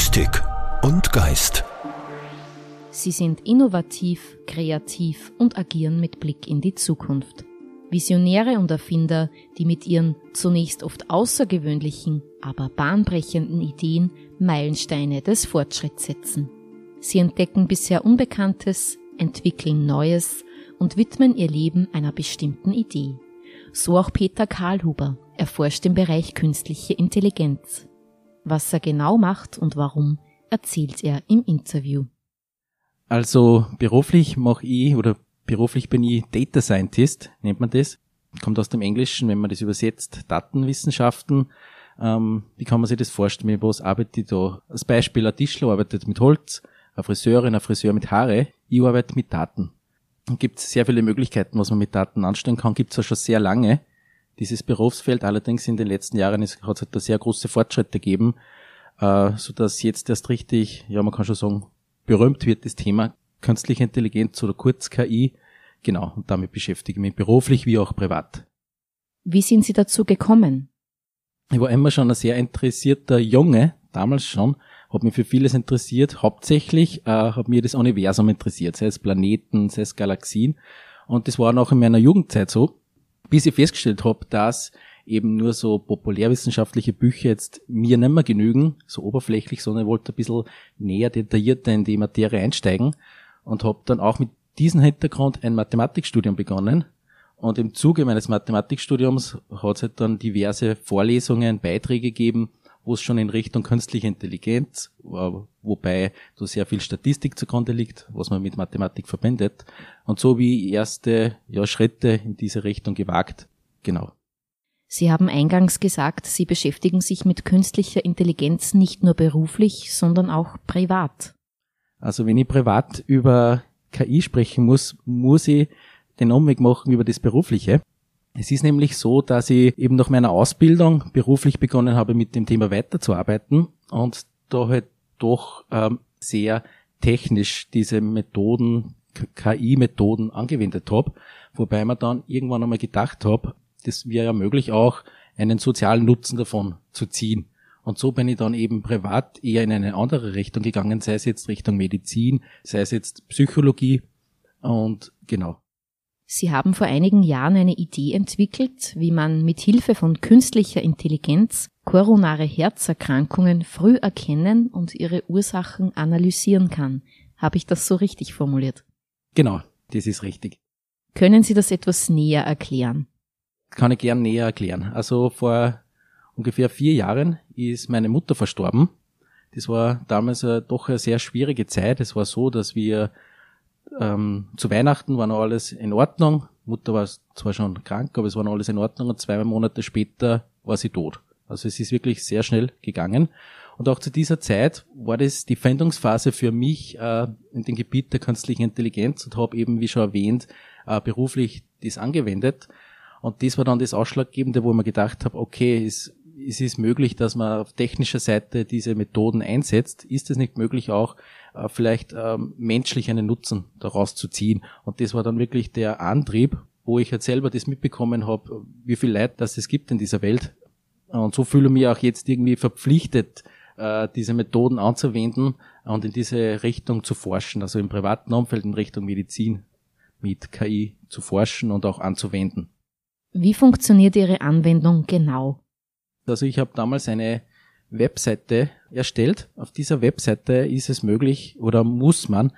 Mystik und Geist. Sie sind innovativ, kreativ und agieren mit Blick in die Zukunft. Visionäre und Erfinder, die mit ihren zunächst oft außergewöhnlichen, aber bahnbrechenden Ideen Meilensteine des Fortschritts setzen. Sie entdecken bisher Unbekanntes, entwickeln Neues und widmen ihr Leben einer bestimmten Idee. So auch Peter Karlhuber. erforscht im Bereich künstliche Intelligenz. Was er genau macht und warum, erzählt er im Interview. Also beruflich mache ich oder beruflich bin ich Data Scientist, nennt man das. Kommt aus dem Englischen, wenn man das übersetzt, Datenwissenschaften. Ähm, wie kann man sich das vorstellen? Mit was arbeite ich da? Als Beispiel, ein Tischler arbeitet mit Holz, eine Friseurin, ein Friseur mit Haare. Ich arbeite mit Daten. Und gibt sehr viele Möglichkeiten, was man mit Daten anstellen kann. Gibt es ja schon sehr lange. Dieses Berufsfeld allerdings in den letzten Jahren ist, hat es halt da sehr große Fortschritte gegeben, äh, so dass jetzt erst richtig, ja man kann schon sagen, berühmt wird das Thema künstliche Intelligenz oder kurz KI. Genau, und damit beschäftige ich mich beruflich wie auch privat. Wie sind Sie dazu gekommen? Ich war immer schon ein sehr interessierter Junge, damals schon, habe mich für vieles interessiert. Hauptsächlich äh, hat mir das Universum interessiert, sei es Planeten, sei es Galaxien. Und das war auch in meiner Jugendzeit so, bis ich festgestellt habe, dass eben nur so populärwissenschaftliche Bücher jetzt mir nicht mehr genügen, so oberflächlich, sondern ich wollte ein bisschen näher detaillierter in die Materie einsteigen und habe dann auch mit diesem Hintergrund ein Mathematikstudium begonnen. Und im Zuge meines Mathematikstudiums hat es halt dann diverse Vorlesungen, Beiträge gegeben, wo es schon in Richtung künstliche Intelligenz, äh, wobei da sehr viel Statistik zugrunde liegt, was man mit Mathematik verbindet. Und so wie erste ja, Schritte in diese Richtung gewagt. Genau. Sie haben eingangs gesagt, Sie beschäftigen sich mit künstlicher Intelligenz nicht nur beruflich, sondern auch privat. Also wenn ich privat über KI sprechen muss, muss ich den Umweg machen über das Berufliche. Es ist nämlich so, dass ich eben nach meiner Ausbildung beruflich begonnen habe, mit dem Thema weiterzuarbeiten und da halt doch ähm, sehr technisch diese Methoden, KI-Methoden angewendet habe, wobei man dann irgendwann einmal gedacht habe, das wäre ja möglich auch einen sozialen Nutzen davon zu ziehen. Und so bin ich dann eben privat eher in eine andere Richtung gegangen, sei es jetzt Richtung Medizin, sei es jetzt Psychologie und genau. Sie haben vor einigen Jahren eine Idee entwickelt, wie man mit Hilfe von künstlicher Intelligenz koronare Herzerkrankungen früh erkennen und ihre Ursachen analysieren kann. Habe ich das so richtig formuliert? Genau, das ist richtig. Können Sie das etwas näher erklären? Kann ich gern näher erklären. Also vor ungefähr vier Jahren ist meine Mutter verstorben. Das war damals doch eine sehr schwierige Zeit. Es war so, dass wir ähm, zu Weihnachten war noch alles in Ordnung. Mutter war zwar schon krank, aber es war noch alles in Ordnung und zwei Monate später war sie tot. Also es ist wirklich sehr schnell gegangen. Und auch zu dieser Zeit war das die Findungsphase für mich äh, in dem Gebiet der künstlichen Intelligenz und habe eben, wie schon erwähnt, äh, beruflich das angewendet. Und das war dann das Ausschlaggebende, wo ich mir gedacht habe, okay, es, es ist möglich, dass man auf technischer Seite diese Methoden einsetzt. Ist es nicht möglich auch äh, vielleicht ähm, menschlich einen Nutzen daraus zu ziehen. Und das war dann wirklich der Antrieb, wo ich halt selber das mitbekommen habe, wie viel Leid das es gibt in dieser Welt. Und so fühle ich mich auch jetzt irgendwie verpflichtet, äh, diese Methoden anzuwenden und in diese Richtung zu forschen, also im privaten Umfeld in Richtung Medizin mit KI zu forschen und auch anzuwenden. Wie funktioniert Ihre Anwendung genau? Also ich habe damals eine Webseite erstellt. Auf dieser Webseite ist es möglich oder muss man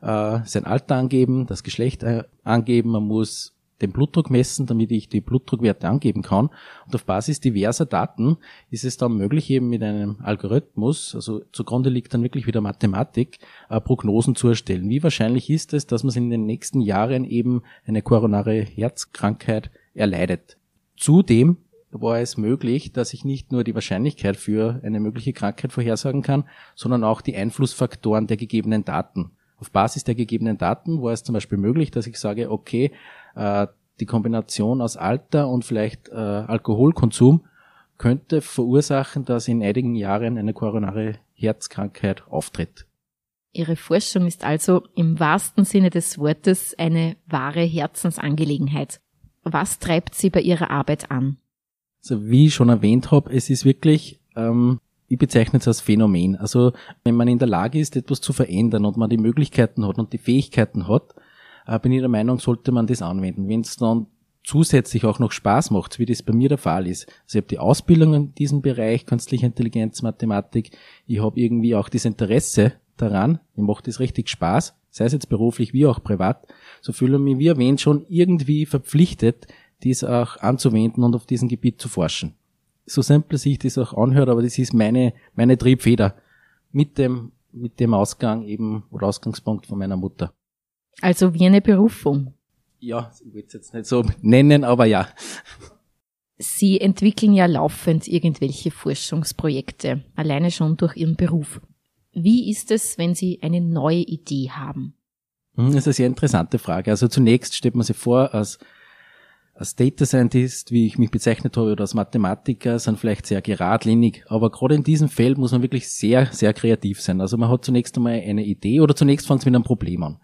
äh, sein Alter angeben, das Geschlecht äh, angeben, man muss den Blutdruck messen, damit ich die Blutdruckwerte angeben kann. Und auf Basis diverser Daten ist es dann möglich, eben mit einem Algorithmus, also zugrunde liegt dann wirklich wieder Mathematik, äh, Prognosen zu erstellen. Wie wahrscheinlich ist es, dass man in den nächsten Jahren eben eine koronare Herzkrankheit erleidet? Zudem war es möglich, dass ich nicht nur die Wahrscheinlichkeit für eine mögliche Krankheit vorhersagen kann, sondern auch die Einflussfaktoren der gegebenen Daten. Auf Basis der gegebenen Daten war es zum Beispiel möglich, dass ich sage, okay, äh, die Kombination aus Alter und vielleicht äh, Alkoholkonsum könnte verursachen, dass in einigen Jahren eine koronare Herzkrankheit auftritt. Ihre Forschung ist also im wahrsten Sinne des Wortes eine wahre Herzensangelegenheit. Was treibt Sie bei Ihrer Arbeit an? Also wie ich schon erwähnt habe, es ist wirklich ähm, ich bezeichne es als Phänomen. Also wenn man in der Lage ist, etwas zu verändern und man die Möglichkeiten hat und die Fähigkeiten hat, äh, bin ich der Meinung, sollte man das anwenden. Wenn es dann zusätzlich auch noch Spaß macht, wie das bei mir der Fall ist. Also ich habe die Ausbildung in diesem Bereich, künstliche Intelligenz, Mathematik. Ich habe irgendwie auch das Interesse daran. Mir macht das richtig Spaß, sei es jetzt beruflich wie auch privat. So fühle ich mich, wie erwähnt, schon irgendwie verpflichtet, dies auch anzuwenden und auf diesem Gebiet zu forschen. So simpel sich das auch anhört, aber das ist meine, meine Triebfeder. Mit dem, mit dem Ausgang eben oder Ausgangspunkt von meiner Mutter. Also wie eine Berufung ja, ich will es jetzt nicht so nennen, aber ja. Sie entwickeln ja laufend irgendwelche Forschungsprojekte, alleine schon durch Ihren Beruf. Wie ist es, wenn Sie eine neue Idee haben? Hm, das ist eine sehr interessante Frage. Also zunächst stellt man sich vor, als, als Data Scientist, wie ich mich bezeichnet habe, oder als Mathematiker, sind vielleicht sehr geradlinig. Aber gerade in diesem Feld muss man wirklich sehr, sehr kreativ sein. Also man hat zunächst einmal eine Idee oder zunächst fängt es mit einem Problem an.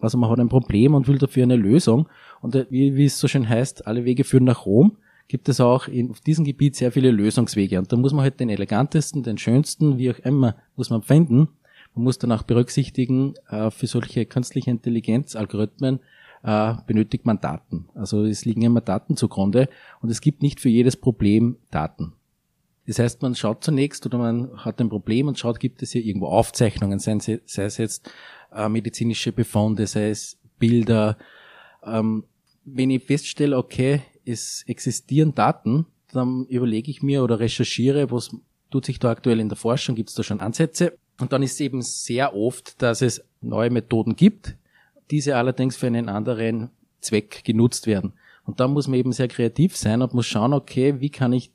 Also man hat ein Problem und will dafür eine Lösung. Und äh, wie, wie es so schön heißt, alle Wege führen nach Rom, gibt es auch in, auf diesem Gebiet sehr viele Lösungswege. Und da muss man halt den elegantesten, den schönsten, wie auch immer, muss man finden. Man muss dann auch berücksichtigen, äh, für solche künstliche Intelligenz-Algorithmen äh, benötigt man Daten. Also es liegen immer Daten zugrunde und es gibt nicht für jedes Problem Daten. Das heißt, man schaut zunächst oder man hat ein Problem und schaut, gibt es hier irgendwo Aufzeichnungen, sei es jetzt äh, medizinische Befunde, sei es Bilder. Ähm, wenn ich feststelle, okay, es existieren Daten, dann überlege ich mir oder recherchiere, was tut sich da aktuell in der Forschung, gibt es da schon Ansätze. Und dann ist es eben sehr oft, dass es neue Methoden gibt, diese allerdings für einen anderen Zweck genutzt werden. Und da muss man eben sehr kreativ sein und muss schauen, okay, wie kann ich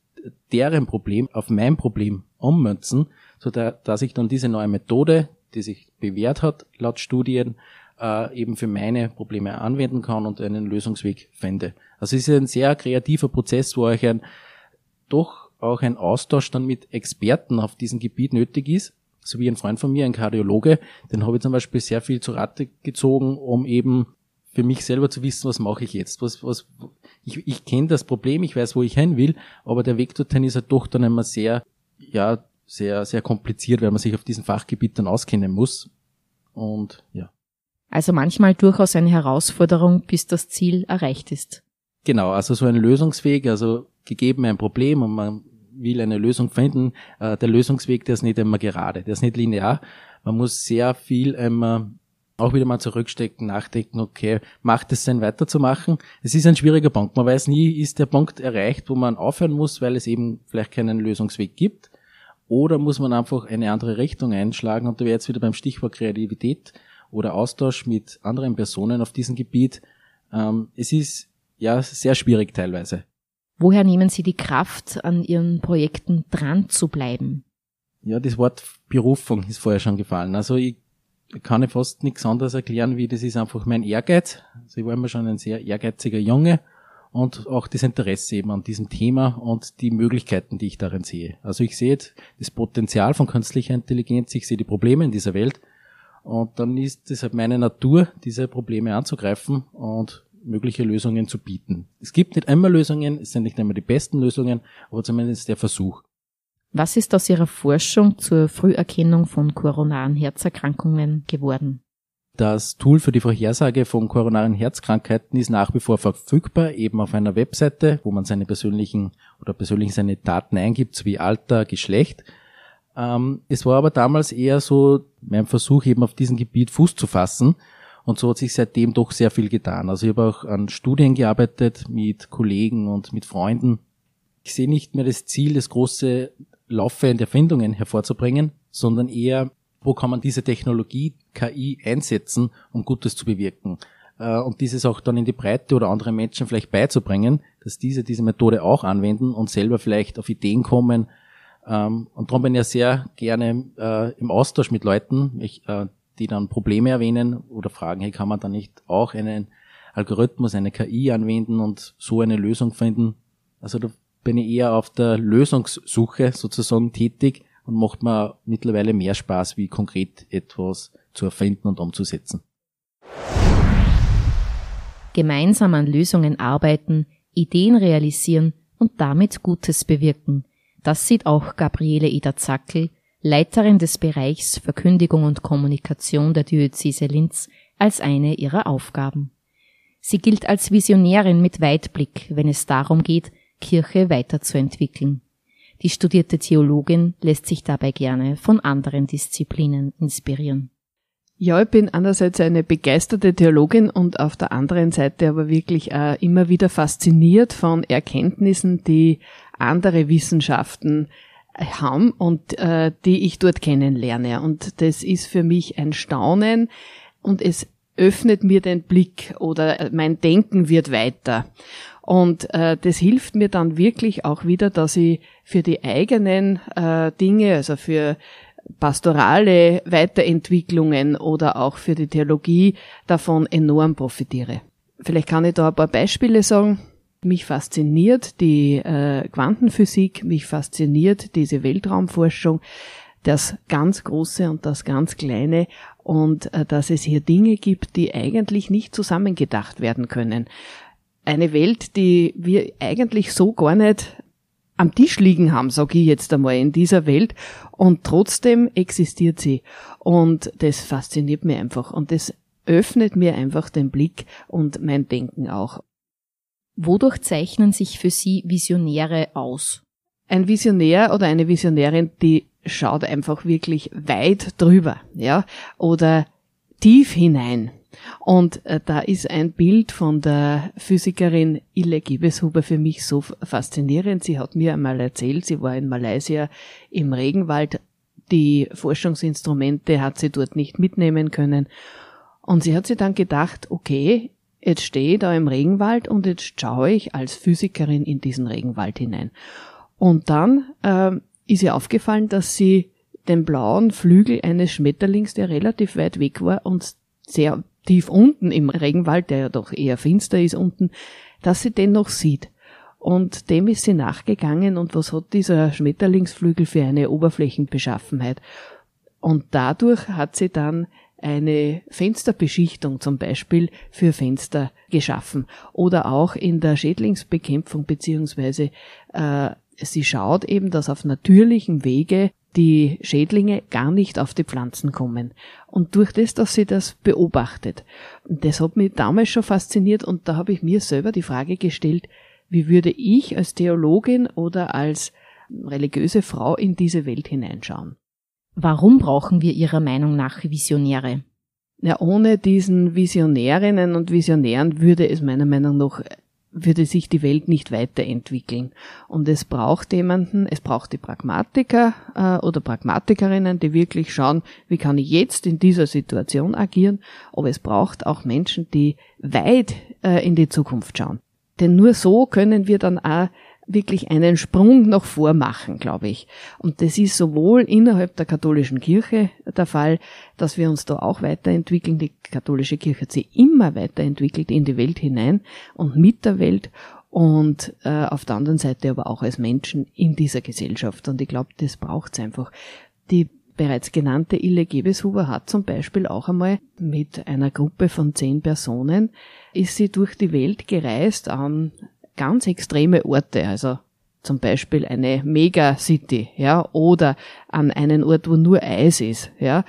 deren Problem auf mein Problem ummünzen, so dass ich dann diese neue Methode, die sich bewährt hat, laut Studien, äh, eben für meine Probleme anwenden kann und einen Lösungsweg finde. Also es ist ein sehr kreativer Prozess, wo euch ein, doch auch ein Austausch dann mit Experten auf diesem Gebiet nötig ist. So wie ein Freund von mir, ein Kardiologe, den habe ich zum Beispiel sehr viel zu Rate gezogen, um eben für mich selber zu wissen, was mache ich jetzt? Was, was, ich, ich kenne das Problem, ich weiß, wo ich hin will, aber der Weg dorthin ist halt doch dann immer sehr, ja, sehr, sehr kompliziert, weil man sich auf diesem Fachgebiet dann auskennen muss. Und ja. Also manchmal durchaus eine Herausforderung, bis das Ziel erreicht ist. Genau, also so ein Lösungsweg, also gegeben ein Problem und man will eine Lösung finden, äh, der Lösungsweg, der ist nicht immer gerade, der ist nicht linear. Man muss sehr viel immer auch wieder mal zurückstecken, nachdenken, okay, macht es Sinn weiterzumachen? Es ist ein schwieriger Punkt. Man weiß nie, ist der Punkt erreicht, wo man aufhören muss, weil es eben vielleicht keinen Lösungsweg gibt. Oder muss man einfach eine andere Richtung einschlagen? Und da wäre jetzt wieder beim Stichwort Kreativität oder Austausch mit anderen Personen auf diesem Gebiet. Ähm, es ist ja sehr schwierig teilweise. Woher nehmen Sie die Kraft, an Ihren Projekten dran zu bleiben? Ja, das Wort Berufung ist vorher schon gefallen. Also ich kann ich fast nichts anderes erklären, wie das ist einfach mein Ehrgeiz. Also ich war immer schon ein sehr ehrgeiziger Junge und auch das Interesse eben an diesem Thema und die Möglichkeiten, die ich darin sehe. Also ich sehe das Potenzial von künstlicher Intelligenz, ich sehe die Probleme in dieser Welt und dann ist es halt meine Natur, diese Probleme anzugreifen und mögliche Lösungen zu bieten. Es gibt nicht immer Lösungen, es sind nicht immer die besten Lösungen, aber zumindest der Versuch. Was ist aus Ihrer Forschung zur Früherkennung von koronaren Herzerkrankungen geworden? Das Tool für die Vorhersage von koronaren Herzkrankheiten ist nach wie vor verfügbar, eben auf einer Webseite, wo man seine persönlichen oder persönlich seine Daten eingibt, wie Alter, Geschlecht. Ähm, es war aber damals eher so mein Versuch, eben auf diesem Gebiet Fuß zu fassen. Und so hat sich seitdem doch sehr viel getan. Also ich habe auch an Studien gearbeitet mit Kollegen und mit Freunden. Ich sehe nicht mehr das Ziel, das große laufende Erfindungen hervorzubringen, sondern eher wo kann man diese Technologie KI einsetzen, um Gutes zu bewirken. Äh, und dieses auch dann in die Breite oder andere Menschen vielleicht beizubringen, dass diese diese Methode auch anwenden und selber vielleicht auf Ideen kommen. Ähm, und darum bin ich ja sehr gerne äh, im Austausch mit Leuten, äh, die dann Probleme erwähnen oder fragen, hey, kann man da nicht auch einen Algorithmus, eine KI anwenden und so eine Lösung finden? Also da bin ich eher auf der Lösungssuche sozusagen tätig und macht mir mittlerweile mehr Spaß, wie konkret etwas zu erfinden und umzusetzen. Gemeinsam an Lösungen arbeiten, Ideen realisieren und damit Gutes bewirken. Das sieht auch Gabriele Eder-Zackel, Leiterin des Bereichs Verkündigung und Kommunikation der Diözese Linz, als eine ihrer Aufgaben. Sie gilt als Visionärin mit Weitblick, wenn es darum geht, Kirche weiterzuentwickeln. Die studierte Theologin lässt sich dabei gerne von anderen Disziplinen inspirieren. Ja, ich bin einerseits eine begeisterte Theologin und auf der anderen Seite aber wirklich äh, immer wieder fasziniert von Erkenntnissen, die andere Wissenschaften haben und äh, die ich dort kennenlerne. Und das ist für mich ein Staunen und es öffnet mir den Blick oder mein Denken wird weiter. Und äh, das hilft mir dann wirklich auch wieder, dass ich für die eigenen äh, Dinge, also für pastorale Weiterentwicklungen oder auch für die Theologie davon enorm profitiere. Vielleicht kann ich da ein paar Beispiele sagen. Mich fasziniert die äh, Quantenphysik, mich fasziniert diese Weltraumforschung, das ganz Große und das ganz Kleine und äh, dass es hier Dinge gibt, die eigentlich nicht zusammengedacht werden können. Eine Welt, die wir eigentlich so gar nicht am Tisch liegen haben, sage ich jetzt einmal, in dieser Welt. Und trotzdem existiert sie. Und das fasziniert mich einfach. Und das öffnet mir einfach den Blick und mein Denken auch. Wodurch zeichnen sich für Sie Visionäre aus? Ein Visionär oder eine Visionärin, die schaut einfach wirklich weit drüber, ja, oder tief hinein. Und äh, da ist ein Bild von der Physikerin Ille Gebeshuber für mich so faszinierend. Sie hat mir einmal erzählt, sie war in Malaysia im Regenwald. Die Forschungsinstrumente hat sie dort nicht mitnehmen können. Und sie hat sich dann gedacht, okay, jetzt stehe ich da im Regenwald und jetzt schaue ich als Physikerin in diesen Regenwald hinein. Und dann äh, ist ihr aufgefallen, dass sie den blauen Flügel eines Schmetterlings, der relativ weit weg war und sehr tief unten im Regenwald, der ja doch eher finster ist unten, dass sie den noch sieht. Und dem ist sie nachgegangen und was hat dieser Schmetterlingsflügel für eine Oberflächenbeschaffenheit. Und dadurch hat sie dann eine Fensterbeschichtung zum Beispiel für Fenster geschaffen oder auch in der Schädlingsbekämpfung beziehungsweise äh, sie schaut eben, dass auf natürlichem Wege die Schädlinge gar nicht auf die Pflanzen kommen. Und durch das, dass sie das beobachtet, das hat mich damals schon fasziniert und da habe ich mir selber die Frage gestellt, wie würde ich als Theologin oder als religiöse Frau in diese Welt hineinschauen? Warum brauchen wir Ihrer Meinung nach Visionäre? Ja, ohne diesen Visionärinnen und Visionären würde es meiner Meinung nach würde sich die Welt nicht weiterentwickeln. Und es braucht jemanden, es braucht die Pragmatiker äh, oder Pragmatikerinnen, die wirklich schauen, wie kann ich jetzt in dieser Situation agieren, aber es braucht auch Menschen, die weit äh, in die Zukunft schauen. Denn nur so können wir dann auch wirklich einen Sprung noch vormachen, glaube ich. Und das ist sowohl innerhalb der katholischen Kirche der Fall, dass wir uns da auch weiterentwickeln. Die katholische Kirche hat sich immer weiterentwickelt in die Welt hinein und mit der Welt und äh, auf der anderen Seite aber auch als Menschen in dieser Gesellschaft. Und ich glaube, das braucht's einfach. Die bereits genannte Ille Gebeshuber hat zum Beispiel auch einmal mit einer Gruppe von zehn Personen ist sie durch die Welt gereist an ganz extreme Orte, also zum Beispiel eine Megacity, ja, oder an einen Ort, wo nur Eis ist, ja.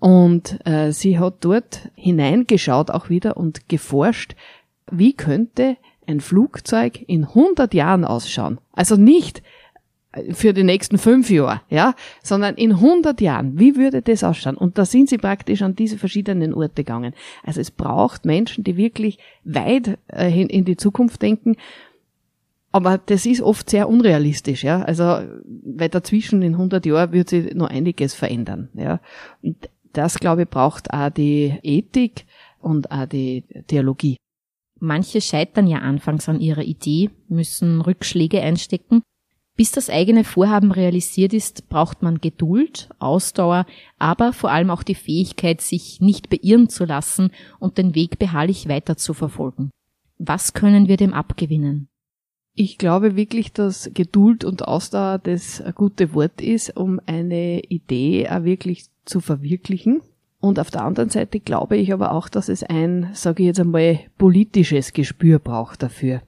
Und äh, sie hat dort hineingeschaut auch wieder und geforscht, wie könnte ein Flugzeug in 100 Jahren ausschauen. Also nicht für die nächsten fünf Jahre, ja, sondern in 100 Jahren, wie würde das ausschauen? Und da sind sie praktisch an diese verschiedenen Orte gegangen. Also es braucht Menschen, die wirklich weit äh, in die Zukunft denken. Aber das ist oft sehr unrealistisch, ja. Also, weil dazwischen in 100 Jahren wird sich noch einiges verändern, ja. Und das, glaube ich, braucht auch die Ethik und auch die Theologie. Manche scheitern ja anfangs an ihrer Idee, müssen Rückschläge einstecken bis das eigene Vorhaben realisiert ist, braucht man Geduld, Ausdauer, aber vor allem auch die Fähigkeit, sich nicht beirren zu lassen und den Weg beharrlich weiter zu verfolgen. Was können wir dem abgewinnen? Ich glaube wirklich, dass Geduld und Ausdauer das gute Wort ist, um eine Idee auch wirklich zu verwirklichen. Und auf der anderen Seite glaube ich aber auch, dass es ein, sage ich jetzt einmal, politisches Gespür braucht dafür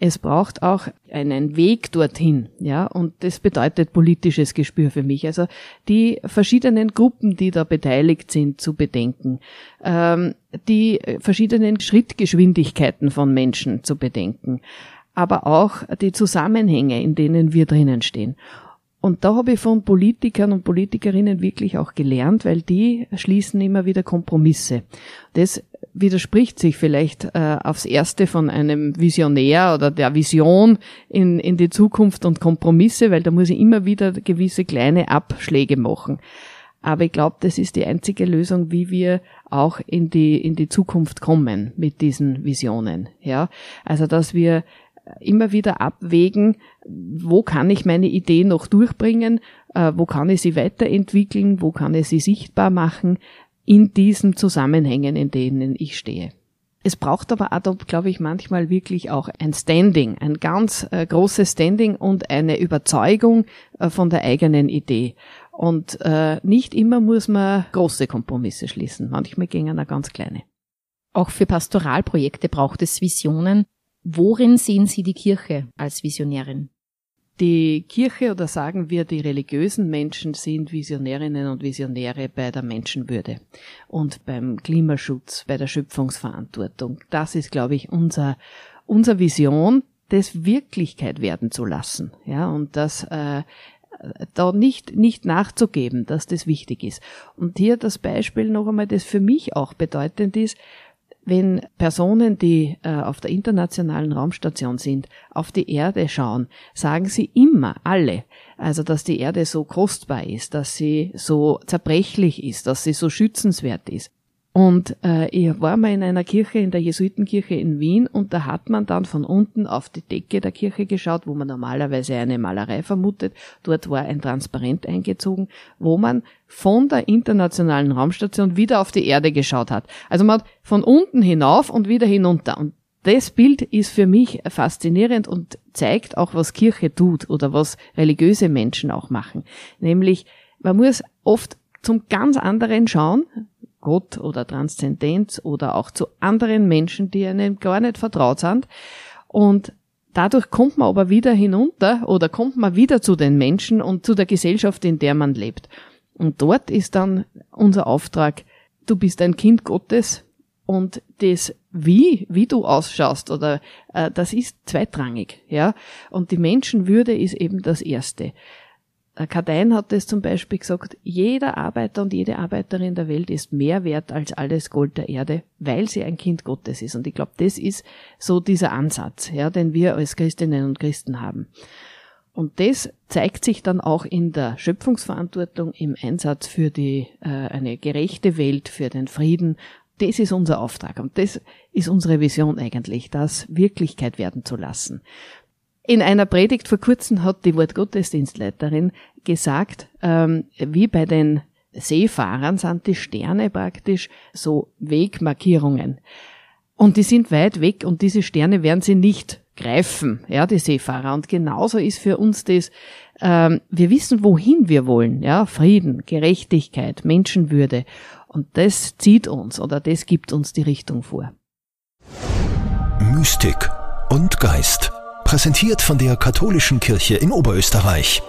es braucht auch einen Weg dorthin, ja, und das bedeutet politisches Gespür für mich. Also die verschiedenen Gruppen, die da beteiligt sind, zu bedenken, ähm, die verschiedenen Schrittgeschwindigkeiten von Menschen zu bedenken, aber auch die Zusammenhänge, in denen wir drinnen stehen. Und da habe ich von Politikern und Politikerinnen wirklich auch gelernt, weil die schließen immer wieder Kompromisse. Das widerspricht sich vielleicht äh, aufs Erste von einem Visionär oder der Vision in, in die Zukunft und Kompromisse, weil da muss ich immer wieder gewisse kleine Abschläge machen. Aber ich glaube, das ist die einzige Lösung, wie wir auch in die, in die Zukunft kommen mit diesen Visionen. Ja, also, dass wir immer wieder abwägen, wo kann ich meine Idee noch durchbringen, äh, wo kann ich sie weiterentwickeln, wo kann ich sie sichtbar machen in diesen Zusammenhängen, in denen ich stehe. Es braucht aber auch, glaube ich, manchmal wirklich auch ein Standing, ein ganz äh, großes Standing und eine Überzeugung äh, von der eigenen Idee. Und äh, nicht immer muss man große Kompromisse schließen, manchmal gehen auch ganz kleine. Auch für Pastoralprojekte braucht es Visionen, Worin sehen Sie die Kirche als Visionärin? Die Kirche oder sagen wir, die religiösen Menschen sind Visionärinnen und Visionäre bei der Menschenwürde und beim Klimaschutz, bei der Schöpfungsverantwortung. Das ist, glaube ich, unser, unser Vision, das Wirklichkeit werden zu lassen. Ja, und das, äh, da nicht, nicht nachzugeben, dass das wichtig ist. Und hier das Beispiel noch einmal, das für mich auch bedeutend ist, wenn Personen, die äh, auf der internationalen Raumstation sind, auf die Erde schauen, sagen sie immer, alle, also dass die Erde so kostbar ist, dass sie so zerbrechlich ist, dass sie so schützenswert ist. Und äh, ich war mal in einer Kirche, in der Jesuitenkirche in Wien, und da hat man dann von unten auf die Decke der Kirche geschaut, wo man normalerweise eine Malerei vermutet. Dort war ein Transparent eingezogen, wo man von der internationalen Raumstation wieder auf die Erde geschaut hat. Also man hat von unten hinauf und wieder hinunter. Und das Bild ist für mich faszinierend und zeigt auch, was Kirche tut oder was religiöse Menschen auch machen. Nämlich, man muss oft zum ganz anderen schauen, Gott oder Transzendenz oder auch zu anderen Menschen, die einem gar nicht vertraut sind. Und dadurch kommt man aber wieder hinunter oder kommt man wieder zu den Menschen und zu der Gesellschaft, in der man lebt. Und dort ist dann unser Auftrag, du bist ein Kind Gottes und das wie, wie du ausschaust oder äh, das ist zweitrangig, ja. Und die Menschenwürde ist eben das Erste. Kadein hat es zum Beispiel gesagt, jeder Arbeiter und jede Arbeiterin der Welt ist mehr wert als alles Gold der Erde, weil sie ein Kind Gottes ist. Und ich glaube, das ist so dieser Ansatz, ja, den wir als Christinnen und Christen haben. Und das zeigt sich dann auch in der Schöpfungsverantwortung, im Einsatz für die, äh, eine gerechte Welt, für den Frieden. Das ist unser Auftrag und das ist unsere Vision eigentlich, das Wirklichkeit werden zu lassen. In einer Predigt vor kurzem hat die Wortgottesdienstleiterin gesagt, ähm, wie bei den Seefahrern sind die Sterne praktisch so Wegmarkierungen. Und die sind weit weg und diese Sterne werden sie nicht greifen, ja, die Seefahrer. Und genauso ist für uns das, ähm, wir wissen, wohin wir wollen, ja, Frieden, Gerechtigkeit, Menschenwürde. Und das zieht uns oder das gibt uns die Richtung vor. Mystik und Geist. Präsentiert von der Katholischen Kirche in Oberösterreich.